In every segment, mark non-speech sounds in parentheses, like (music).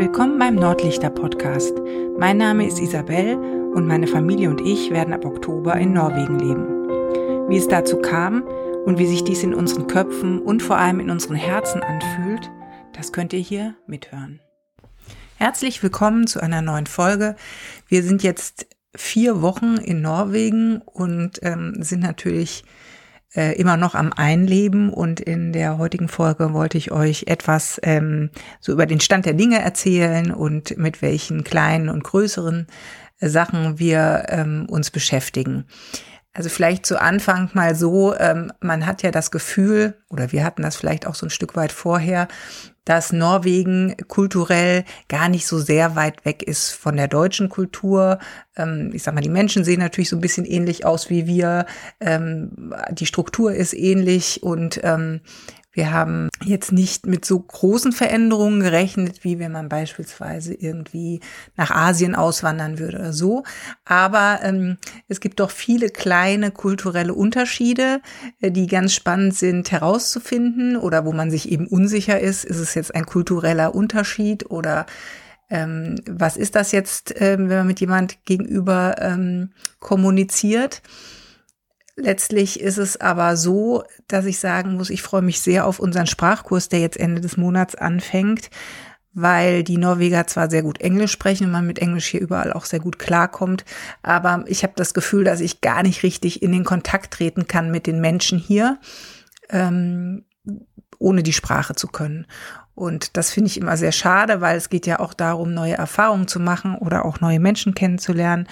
Willkommen beim Nordlichter Podcast. Mein Name ist Isabel und meine Familie und ich werden ab Oktober in Norwegen leben. Wie es dazu kam und wie sich dies in unseren Köpfen und vor allem in unseren Herzen anfühlt, das könnt ihr hier mithören. Herzlich willkommen zu einer neuen Folge. Wir sind jetzt vier Wochen in Norwegen und ähm, sind natürlich äh, immer noch am Einleben und in der heutigen Folge wollte ich euch etwas ähm, so über den Stand der Dinge erzählen und mit welchen kleinen und größeren Sachen wir ähm, uns beschäftigen. Also vielleicht zu Anfang mal so, ähm, man hat ja das Gefühl, oder wir hatten das vielleicht auch so ein Stück weit vorher, dass Norwegen kulturell gar nicht so sehr weit weg ist von der deutschen Kultur. Ähm, ich sag mal, die Menschen sehen natürlich so ein bisschen ähnlich aus wie wir. Ähm, die Struktur ist ähnlich und ähm, wir haben jetzt nicht mit so großen Veränderungen gerechnet, wie wenn man beispielsweise irgendwie nach Asien auswandern würde oder so. Aber ähm, es gibt doch viele kleine kulturelle Unterschiede, äh, die ganz spannend sind herauszufinden oder wo man sich eben unsicher ist, ist es jetzt ein kultureller Unterschied oder ähm, was ist das jetzt, äh, wenn man mit jemand gegenüber ähm, kommuniziert? Letztlich ist es aber so, dass ich sagen muss, ich freue mich sehr auf unseren Sprachkurs, der jetzt Ende des Monats anfängt, weil die Norweger zwar sehr gut Englisch sprechen und man mit Englisch hier überall auch sehr gut klarkommt, aber ich habe das Gefühl, dass ich gar nicht richtig in den Kontakt treten kann mit den Menschen hier, ähm, ohne die Sprache zu können. Und das finde ich immer sehr schade, weil es geht ja auch darum, neue Erfahrungen zu machen oder auch neue Menschen kennenzulernen.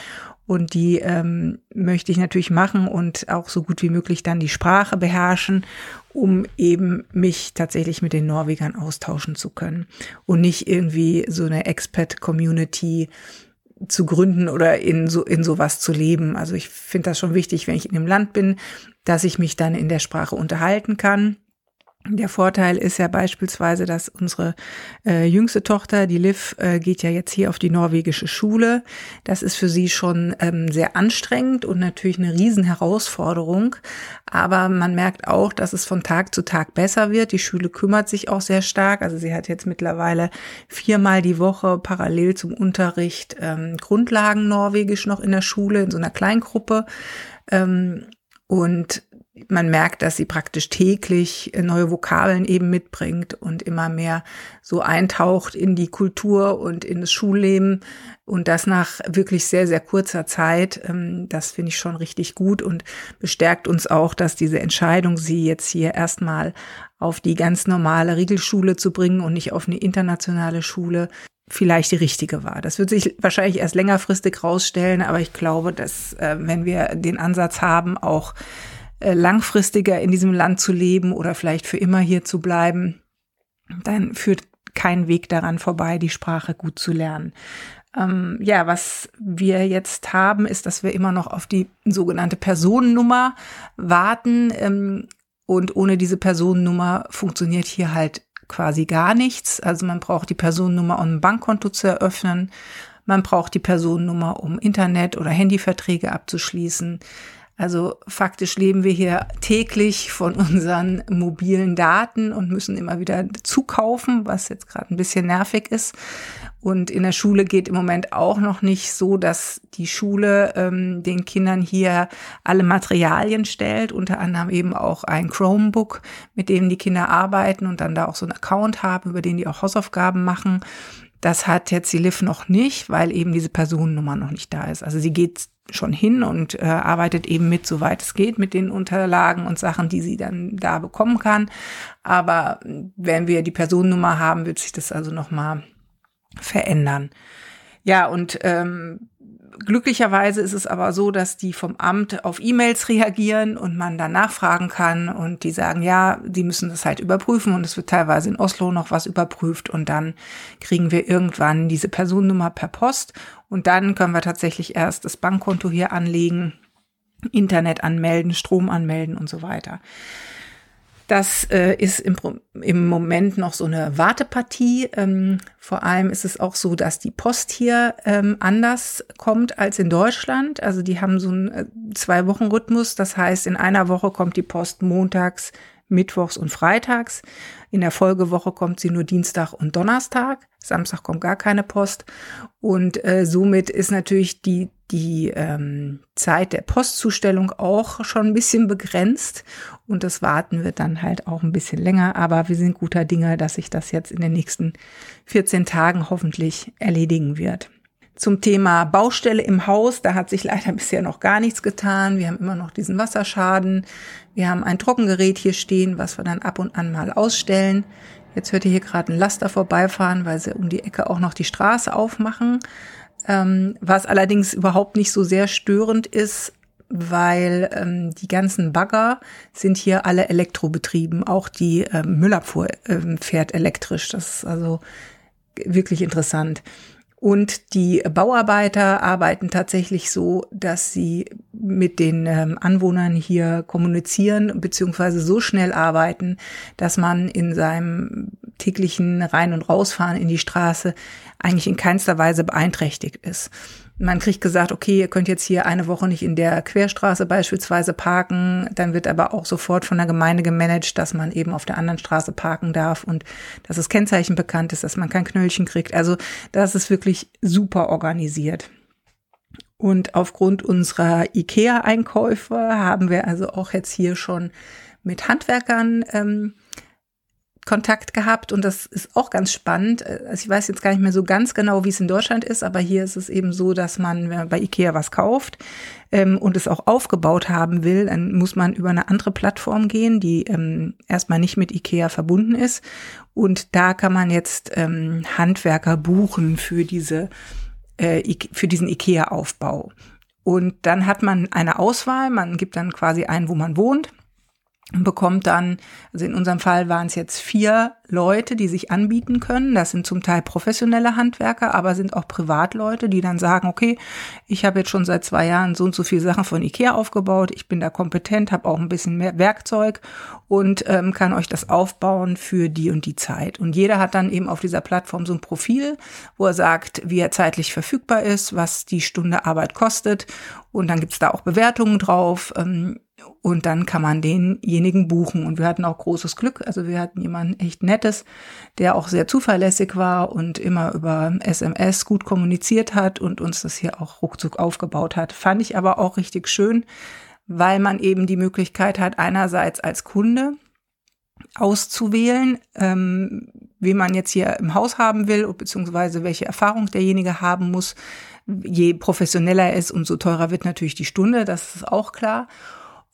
Und die ähm, möchte ich natürlich machen und auch so gut wie möglich dann die Sprache beherrschen, um eben mich tatsächlich mit den Norwegern austauschen zu können und nicht irgendwie so eine Expat-Community zu gründen oder in so in sowas zu leben. Also ich finde das schon wichtig, wenn ich in dem Land bin, dass ich mich dann in der Sprache unterhalten kann der Vorteil ist ja beispielsweise, dass unsere äh, jüngste Tochter, die Liv, äh, geht ja jetzt hier auf die norwegische Schule. Das ist für sie schon ähm, sehr anstrengend und natürlich eine Riesenherausforderung. Aber man merkt auch, dass es von Tag zu Tag besser wird. Die Schule kümmert sich auch sehr stark. Also sie hat jetzt mittlerweile viermal die Woche parallel zum Unterricht ähm, Grundlagen Norwegisch noch in der Schule, in so einer Kleingruppe. Ähm, und man merkt, dass sie praktisch täglich neue Vokabeln eben mitbringt und immer mehr so eintaucht in die Kultur und in das Schulleben und das nach wirklich sehr, sehr kurzer Zeit. Ähm, das finde ich schon richtig gut und bestärkt uns auch, dass diese Entscheidung, sie jetzt hier erstmal auf die ganz normale Regelschule zu bringen und nicht auf eine internationale Schule, vielleicht die richtige war. Das wird sich wahrscheinlich erst längerfristig rausstellen, aber ich glaube, dass äh, wenn wir den Ansatz haben, auch äh, langfristiger in diesem Land zu leben oder vielleicht für immer hier zu bleiben, dann führt kein Weg daran vorbei, die Sprache gut zu lernen. Ähm, ja, was wir jetzt haben, ist, dass wir immer noch auf die sogenannte Personennummer warten. Ähm, und ohne diese Personennummer funktioniert hier halt quasi gar nichts. Also man braucht die Personennummer, um ein Bankkonto zu eröffnen. Man braucht die Personennummer, um Internet- oder Handyverträge abzuschließen. Also faktisch leben wir hier täglich von unseren mobilen Daten und müssen immer wieder zukaufen, was jetzt gerade ein bisschen nervig ist. Und in der Schule geht im Moment auch noch nicht so, dass die Schule ähm, den Kindern hier alle Materialien stellt, unter anderem eben auch ein Chromebook, mit dem die Kinder arbeiten und dann da auch so einen Account haben, über den die auch Hausaufgaben machen. Das hat jetzt die Liv noch nicht, weil eben diese Personennummer noch nicht da ist. Also sie geht schon hin und äh, arbeitet eben mit, soweit es geht, mit den Unterlagen und Sachen, die sie dann da bekommen kann. Aber wenn wir die Personennummer haben, wird sich das also nochmal verändern. Ja, und ähm, glücklicherweise ist es aber so, dass die vom Amt auf E-Mails reagieren und man dann nachfragen kann und die sagen, ja, die müssen das halt überprüfen und es wird teilweise in Oslo noch was überprüft und dann kriegen wir irgendwann diese Personennummer per Post und dann können wir tatsächlich erst das Bankkonto hier anlegen, Internet anmelden, Strom anmelden und so weiter. Das äh, ist im, im Moment noch so eine Wartepartie. Ähm, vor allem ist es auch so, dass die Post hier ähm, anders kommt als in Deutschland. Also die haben so einen äh, Zwei-Wochen-Rhythmus. Das heißt, in einer Woche kommt die Post montags, mittwochs und freitags. In der Folgewoche kommt sie nur Dienstag und Donnerstag. Samstag kommt gar keine Post. Und äh, somit ist natürlich die, die ähm, Zeit der Postzustellung auch schon ein bisschen begrenzt. Und das Warten wird dann halt auch ein bisschen länger. Aber wir sind guter Dinge, dass sich das jetzt in den nächsten 14 Tagen hoffentlich erledigen wird. Zum Thema Baustelle im Haus, da hat sich leider (laughs) bisher noch gar nichts getan. Wir haben immer noch diesen Wasserschaden. Wir haben ein Trockengerät hier stehen, was wir dann ab und an mal ausstellen. Jetzt hört ihr hier gerade ein Laster vorbeifahren, weil sie um die Ecke auch noch die Straße aufmachen. Ähm, was allerdings überhaupt nicht so sehr störend ist, weil ähm, die ganzen Bagger sind hier alle elektrobetrieben. Auch die ähm, Müllabfuhr ähm, fährt elektrisch. Das ist also wirklich interessant. Und die Bauarbeiter arbeiten tatsächlich so, dass sie mit den ähm, Anwohnern hier kommunizieren, beziehungsweise so schnell arbeiten, dass man in seinem täglichen Rein- und Rausfahren in die Straße eigentlich in keinster Weise beeinträchtigt ist. Man kriegt gesagt, okay, ihr könnt jetzt hier eine Woche nicht in der Querstraße beispielsweise parken. Dann wird aber auch sofort von der Gemeinde gemanagt, dass man eben auf der anderen Straße parken darf und dass das Kennzeichen bekannt ist, dass man kein Knöllchen kriegt. Also das ist wirklich super organisiert. Und aufgrund unserer IKEA-Einkäufe haben wir also auch jetzt hier schon mit Handwerkern ähm, Kontakt gehabt und das ist auch ganz spannend. Also ich weiß jetzt gar nicht mehr so ganz genau, wie es in Deutschland ist, aber hier ist es eben so, dass man, wenn man bei Ikea was kauft ähm, und es auch aufgebaut haben will, dann muss man über eine andere Plattform gehen, die ähm, erstmal nicht mit Ikea verbunden ist. Und da kann man jetzt ähm, Handwerker buchen für diese äh, für diesen Ikea-Aufbau. Und dann hat man eine Auswahl, man gibt dann quasi ein, wo man wohnt bekommt dann, also in unserem Fall waren es jetzt vier Leute, die sich anbieten können. Das sind zum Teil professionelle Handwerker, aber sind auch Privatleute, die dann sagen, okay, ich habe jetzt schon seit zwei Jahren so und so viele Sachen von Ikea aufgebaut, ich bin da kompetent, habe auch ein bisschen mehr Werkzeug und ähm, kann euch das aufbauen für die und die Zeit. Und jeder hat dann eben auf dieser Plattform so ein Profil, wo er sagt, wie er zeitlich verfügbar ist, was die Stunde Arbeit kostet. Und dann gibt's da auch Bewertungen drauf. Ähm, und dann kann man denjenigen buchen. Und wir hatten auch großes Glück. Also wir hatten jemanden echt Nettes, der auch sehr zuverlässig war und immer über SMS gut kommuniziert hat und uns das hier auch ruckzuck aufgebaut hat. Fand ich aber auch richtig schön, weil man eben die Möglichkeit hat, einerseits als Kunde auszuwählen, ähm, wie man jetzt hier im Haus haben will, beziehungsweise welche Erfahrung derjenige haben muss. Je professioneller er ist, umso teurer wird natürlich die Stunde, das ist auch klar.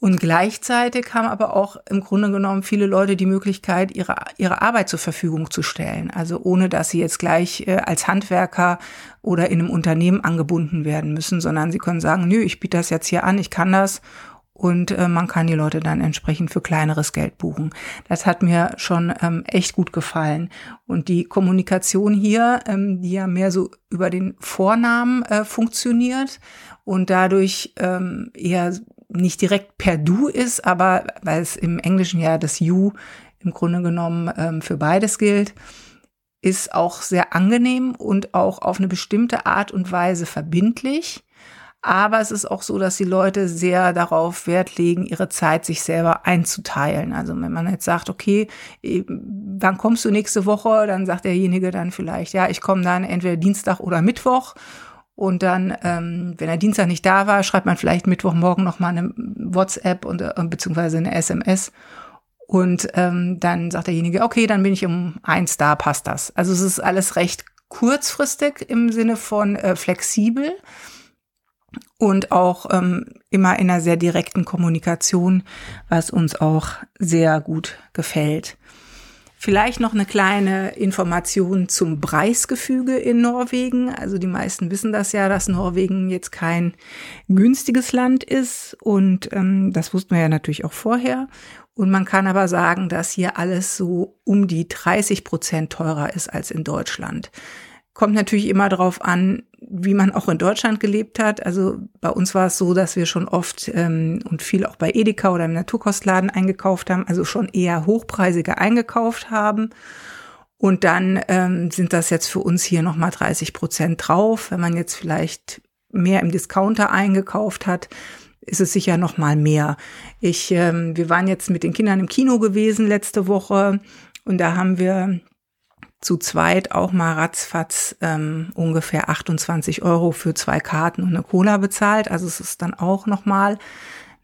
Und gleichzeitig haben aber auch im Grunde genommen viele Leute die Möglichkeit, ihre, ihre Arbeit zur Verfügung zu stellen. Also ohne, dass sie jetzt gleich äh, als Handwerker oder in einem Unternehmen angebunden werden müssen, sondern sie können sagen, nö, ich biete das jetzt hier an, ich kann das. Und äh, man kann die Leute dann entsprechend für kleineres Geld buchen. Das hat mir schon ähm, echt gut gefallen. Und die Kommunikation hier, ähm, die ja mehr so über den Vornamen äh, funktioniert und dadurch ähm, eher nicht direkt per Du ist, aber weil es im Englischen ja das You im Grunde genommen ähm, für beides gilt, ist auch sehr angenehm und auch auf eine bestimmte Art und Weise verbindlich. Aber es ist auch so, dass die Leute sehr darauf Wert legen, ihre Zeit sich selber einzuteilen. Also wenn man jetzt sagt, okay, wann kommst du nächste Woche, dann sagt derjenige dann vielleicht, ja, ich komme dann entweder Dienstag oder Mittwoch. Und dann, ähm, wenn er Dienstag nicht da war, schreibt man vielleicht Mittwochmorgen noch mal eine WhatsApp und äh, beziehungsweise eine SMS. Und ähm, dann sagt derjenige, okay, dann bin ich um eins da, passt das. Also es ist alles recht kurzfristig im Sinne von äh, flexibel und auch ähm, immer in einer sehr direkten Kommunikation, was uns auch sehr gut gefällt. Vielleicht noch eine kleine Information zum Preisgefüge in Norwegen. Also die meisten wissen das ja, dass Norwegen jetzt kein günstiges Land ist und ähm, das wussten wir ja natürlich auch vorher. Und man kann aber sagen, dass hier alles so um die 30 Prozent teurer ist als in Deutschland. Kommt natürlich immer darauf an, wie man auch in Deutschland gelebt hat. Also bei uns war es so, dass wir schon oft ähm, und viel auch bei Edeka oder im Naturkostladen eingekauft haben, also schon eher hochpreisiger eingekauft haben. Und dann ähm, sind das jetzt für uns hier nochmal 30 Prozent drauf. Wenn man jetzt vielleicht mehr im Discounter eingekauft hat, ist es sicher noch mal mehr. Ich, ähm, wir waren jetzt mit den Kindern im Kino gewesen letzte Woche und da haben wir zu zweit auch mal ratzfatz ähm, ungefähr 28 Euro für zwei Karten und eine Cola bezahlt. Also es ist dann auch noch mal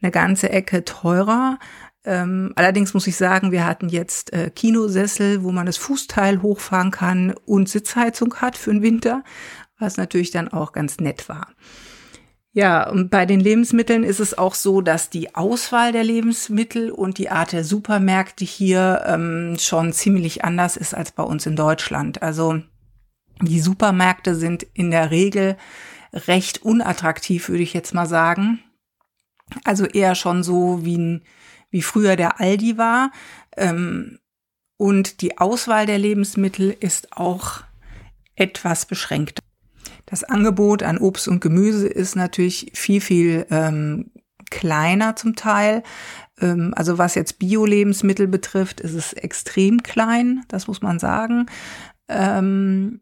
eine ganze Ecke teurer. Ähm, allerdings muss ich sagen, wir hatten jetzt äh, Kinosessel, wo man das Fußteil hochfahren kann und Sitzheizung hat für den Winter, was natürlich dann auch ganz nett war. Ja, und bei den Lebensmitteln ist es auch so, dass die Auswahl der Lebensmittel und die Art der Supermärkte hier ähm, schon ziemlich anders ist als bei uns in Deutschland. Also die Supermärkte sind in der Regel recht unattraktiv, würde ich jetzt mal sagen. Also eher schon so wie, ein, wie früher der Aldi war. Ähm, und die Auswahl der Lebensmittel ist auch etwas beschränkt. Das Angebot an Obst und Gemüse ist natürlich viel, viel ähm, kleiner zum Teil. Ähm, also was jetzt Bio-Lebensmittel betrifft, ist es extrem klein, das muss man sagen. Ähm,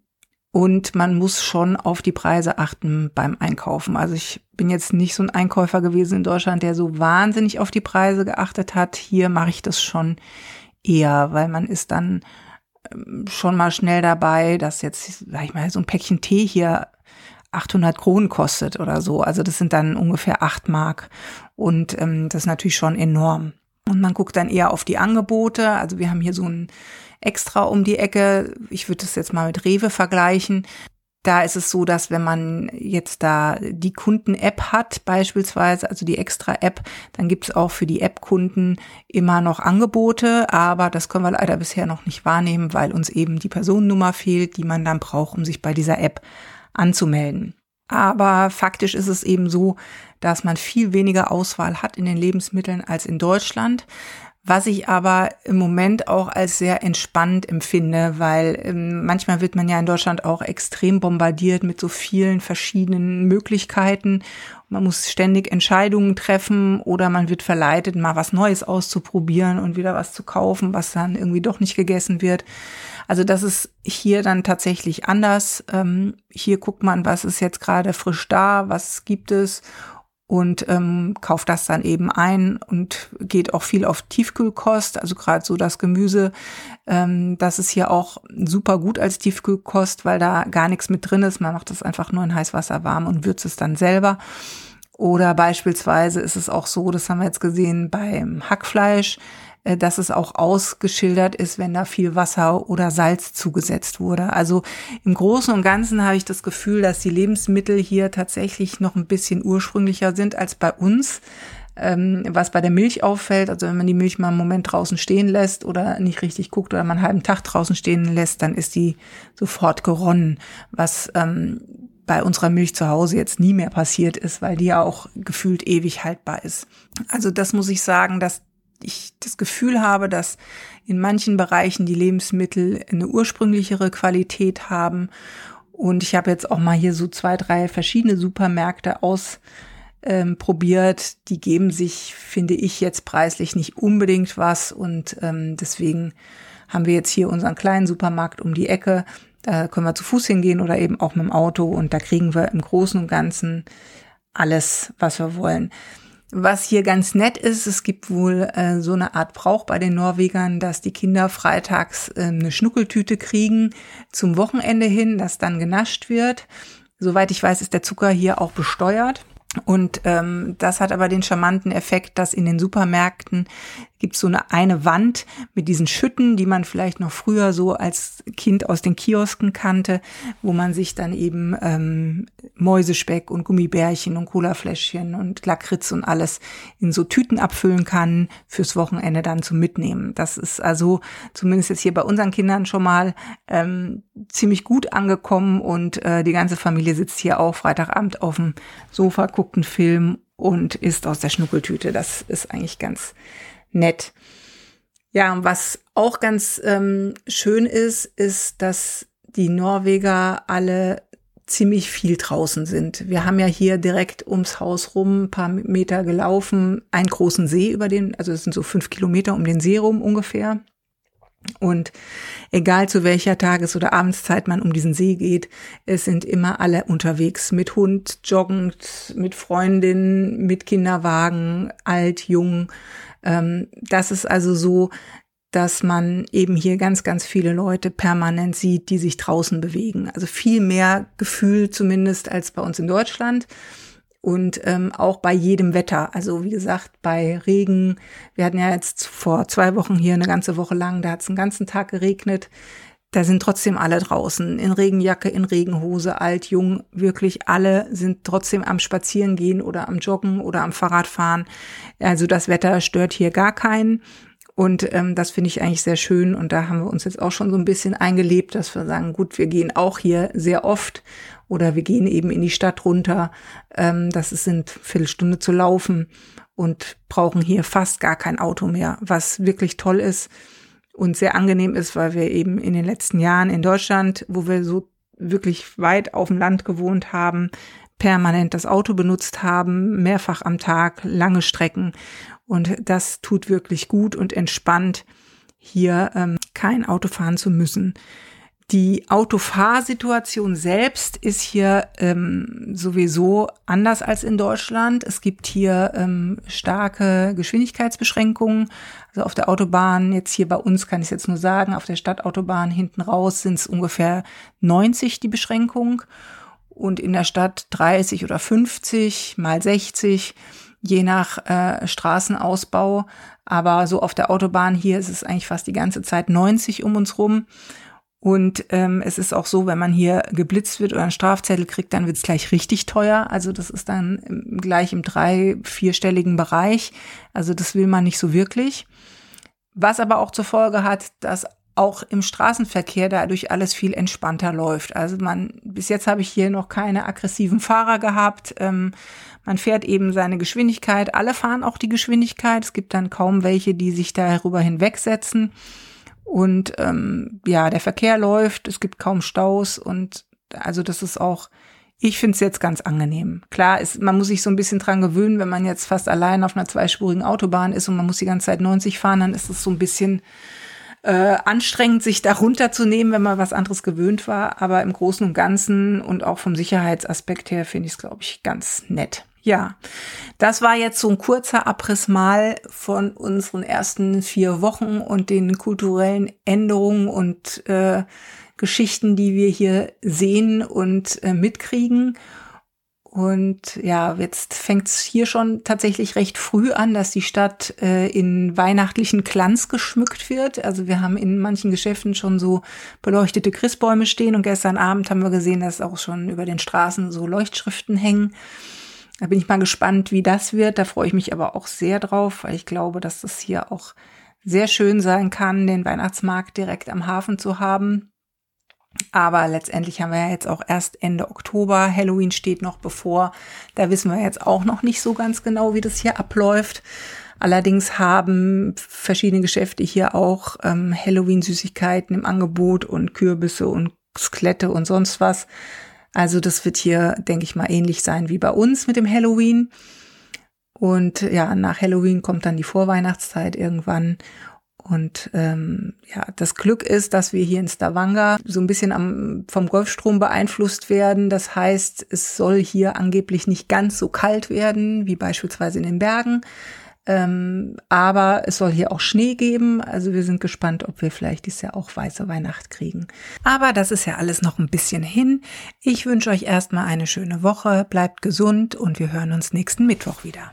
und man muss schon auf die Preise achten beim Einkaufen. Also ich bin jetzt nicht so ein Einkäufer gewesen in Deutschland, der so wahnsinnig auf die Preise geachtet hat. Hier mache ich das schon eher, weil man ist dann schon mal schnell dabei, dass jetzt, sag ich mal, so ein Päckchen Tee hier 800 Kronen kostet oder so. Also das sind dann ungefähr 8 Mark. Und ähm, das ist natürlich schon enorm. Und man guckt dann eher auf die Angebote. Also wir haben hier so ein Extra um die Ecke. Ich würde das jetzt mal mit Rewe vergleichen. Da ist es so, dass wenn man jetzt da die Kunden-App hat, beispielsweise, also die Extra-App, dann gibt es auch für die App-Kunden immer noch Angebote, aber das können wir leider bisher noch nicht wahrnehmen, weil uns eben die Personennummer fehlt, die man dann braucht, um sich bei dieser App anzumelden. Aber faktisch ist es eben so, dass man viel weniger Auswahl hat in den Lebensmitteln als in Deutschland was ich aber im Moment auch als sehr entspannt empfinde, weil ähm, manchmal wird man ja in Deutschland auch extrem bombardiert mit so vielen verschiedenen Möglichkeiten. Man muss ständig Entscheidungen treffen oder man wird verleitet, mal was Neues auszuprobieren und wieder was zu kaufen, was dann irgendwie doch nicht gegessen wird. Also das ist hier dann tatsächlich anders. Ähm, hier guckt man, was ist jetzt gerade frisch da, was gibt es und ähm, kauft das dann eben ein und geht auch viel auf Tiefkühlkost, also gerade so das Gemüse, ähm, das ist hier auch super gut als Tiefkühlkost, weil da gar nichts mit drin ist. Man macht das einfach nur in Heißwasser warm und würzt es dann selber. Oder beispielsweise ist es auch so, das haben wir jetzt gesehen beim Hackfleisch, dass es auch ausgeschildert ist, wenn da viel Wasser oder Salz zugesetzt wurde. Also im Großen und Ganzen habe ich das Gefühl, dass die Lebensmittel hier tatsächlich noch ein bisschen ursprünglicher sind als bei uns. Ähm, was bei der Milch auffällt, also wenn man die Milch mal einen Moment draußen stehen lässt oder nicht richtig guckt oder mal einen halben Tag draußen stehen lässt, dann ist die sofort geronnen, was ähm, bei unserer Milch zu Hause jetzt nie mehr passiert ist, weil die ja auch gefühlt ewig haltbar ist. Also das muss ich sagen, dass ich das Gefühl habe, dass in manchen Bereichen die Lebensmittel eine ursprünglichere Qualität haben. Und ich habe jetzt auch mal hier so zwei, drei verschiedene Supermärkte ausprobiert. Ähm, die geben sich, finde ich, jetzt preislich nicht unbedingt was. Und ähm, deswegen haben wir jetzt hier unseren kleinen Supermarkt um die Ecke. Da können wir zu Fuß hingehen oder eben auch mit dem Auto. Und da kriegen wir im Großen und Ganzen alles, was wir wollen. Was hier ganz nett ist, es gibt wohl äh, so eine Art Brauch bei den Norwegern, dass die Kinder freitags äh, eine Schnuckeltüte kriegen zum Wochenende hin, das dann genascht wird. Soweit ich weiß, ist der Zucker hier auch besteuert. Und ähm, das hat aber den charmanten Effekt, dass in den Supermärkten gibt so eine eine Wand mit diesen Schütten, die man vielleicht noch früher so als Kind aus den Kiosken kannte, wo man sich dann eben ähm, Mäusespeck und Gummibärchen und Colafläschchen und Lakritz und alles in so Tüten abfüllen kann fürs Wochenende dann zum Mitnehmen. Das ist also zumindest jetzt hier bei unseren Kindern schon mal ähm, ziemlich gut angekommen und äh, die ganze Familie sitzt hier auch Freitagabend auf dem Sofa, guckt einen Film und isst aus der Schnuckeltüte. Das ist eigentlich ganz nett. Ja, und was auch ganz ähm, schön ist, ist, dass die Norweger alle ziemlich viel draußen sind. Wir haben ja hier direkt ums Haus rum ein paar Meter gelaufen, einen großen See über den, also es sind so fünf Kilometer um den See rum ungefähr. Und egal zu welcher Tages- oder Abendszeit man um diesen See geht, es sind immer alle unterwegs mit Hund, joggend, mit Freundin, mit Kinderwagen, alt, jung. Ähm, das ist also so, dass man eben hier ganz, ganz viele Leute permanent sieht, die sich draußen bewegen. Also viel mehr Gefühl zumindest als bei uns in Deutschland und ähm, auch bei jedem Wetter. Also wie gesagt, bei Regen. Wir hatten ja jetzt vor zwei Wochen hier eine ganze Woche lang, da hat es den ganzen Tag geregnet. Da sind trotzdem alle draußen, in Regenjacke, in Regenhose, alt, jung, wirklich alle sind trotzdem am Spazierengehen oder am Joggen oder am Fahrradfahren. Also das Wetter stört hier gar keinen. Und ähm, das finde ich eigentlich sehr schön. Und da haben wir uns jetzt auch schon so ein bisschen eingelebt, dass wir sagen, gut, wir gehen auch hier sehr oft oder wir gehen eben in die Stadt runter. Ähm, das sind Viertelstunde zu laufen und brauchen hier fast gar kein Auto mehr, was wirklich toll ist und sehr angenehm ist, weil wir eben in den letzten Jahren in Deutschland, wo wir so wirklich weit auf dem Land gewohnt haben, permanent das Auto benutzt haben, mehrfach am Tag, lange Strecken und das tut wirklich gut und entspannt, hier ähm, kein Auto fahren zu müssen. Die Autofahrsituation selbst ist hier ähm, sowieso anders als in Deutschland. Es gibt hier ähm, starke Geschwindigkeitsbeschränkungen. Also auf der Autobahn, jetzt hier bei uns kann ich es jetzt nur sagen, auf der Stadtautobahn hinten raus sind es ungefähr 90 die Beschränkung und in der Stadt 30 oder 50 mal 60 je nach äh, Straßenausbau. Aber so auf der Autobahn hier ist es eigentlich fast die ganze Zeit 90 um uns rum. Und ähm, es ist auch so, wenn man hier geblitzt wird oder einen Strafzettel kriegt, dann wird es gleich richtig teuer. Also das ist dann gleich im drei-, vierstelligen Bereich. Also das will man nicht so wirklich. Was aber auch zur Folge hat, dass auch im Straßenverkehr dadurch alles viel entspannter läuft. Also man, bis jetzt habe ich hier noch keine aggressiven Fahrer gehabt. Ähm, man fährt eben seine Geschwindigkeit. Alle fahren auch die Geschwindigkeit. Es gibt dann kaum welche, die sich darüber hinwegsetzen. Und ähm, ja, der Verkehr läuft, es gibt kaum Staus und also das ist auch, ich finde es jetzt ganz angenehm. Klar, ist, man muss sich so ein bisschen dran gewöhnen, wenn man jetzt fast allein auf einer zweispurigen Autobahn ist und man muss die ganze Zeit 90 fahren, dann ist es so ein bisschen äh, anstrengend, sich da runterzunehmen, wenn man was anderes gewöhnt war. Aber im Großen und Ganzen und auch vom Sicherheitsaspekt her finde ich es, glaube ich, ganz nett. Ja, das war jetzt so ein kurzer Abriss mal von unseren ersten vier Wochen und den kulturellen Änderungen und äh, Geschichten, die wir hier sehen und äh, mitkriegen. Und ja, jetzt fängt es hier schon tatsächlich recht früh an, dass die Stadt äh, in weihnachtlichen Glanz geschmückt wird. Also wir haben in manchen Geschäften schon so beleuchtete Christbäume stehen und gestern Abend haben wir gesehen, dass auch schon über den Straßen so Leuchtschriften hängen. Da bin ich mal gespannt, wie das wird. Da freue ich mich aber auch sehr drauf, weil ich glaube, dass das hier auch sehr schön sein kann, den Weihnachtsmarkt direkt am Hafen zu haben. Aber letztendlich haben wir ja jetzt auch erst Ende Oktober. Halloween steht noch bevor. Da wissen wir jetzt auch noch nicht so ganz genau, wie das hier abläuft. Allerdings haben verschiedene Geschäfte hier auch ähm, Halloween-Süßigkeiten im Angebot und Kürbisse und Skelette und sonst was. Also das wird hier, denke ich mal, ähnlich sein wie bei uns mit dem Halloween. Und ja, nach Halloween kommt dann die Vorweihnachtszeit irgendwann. Und ähm, ja, das Glück ist, dass wir hier in Stavanger so ein bisschen am, vom Golfstrom beeinflusst werden. Das heißt, es soll hier angeblich nicht ganz so kalt werden wie beispielsweise in den Bergen. Ähm, aber es soll hier auch Schnee geben. Also wir sind gespannt, ob wir vielleicht dieses Jahr auch weiße Weihnacht kriegen. Aber das ist ja alles noch ein bisschen hin. Ich wünsche euch erstmal eine schöne Woche. Bleibt gesund und wir hören uns nächsten Mittwoch wieder.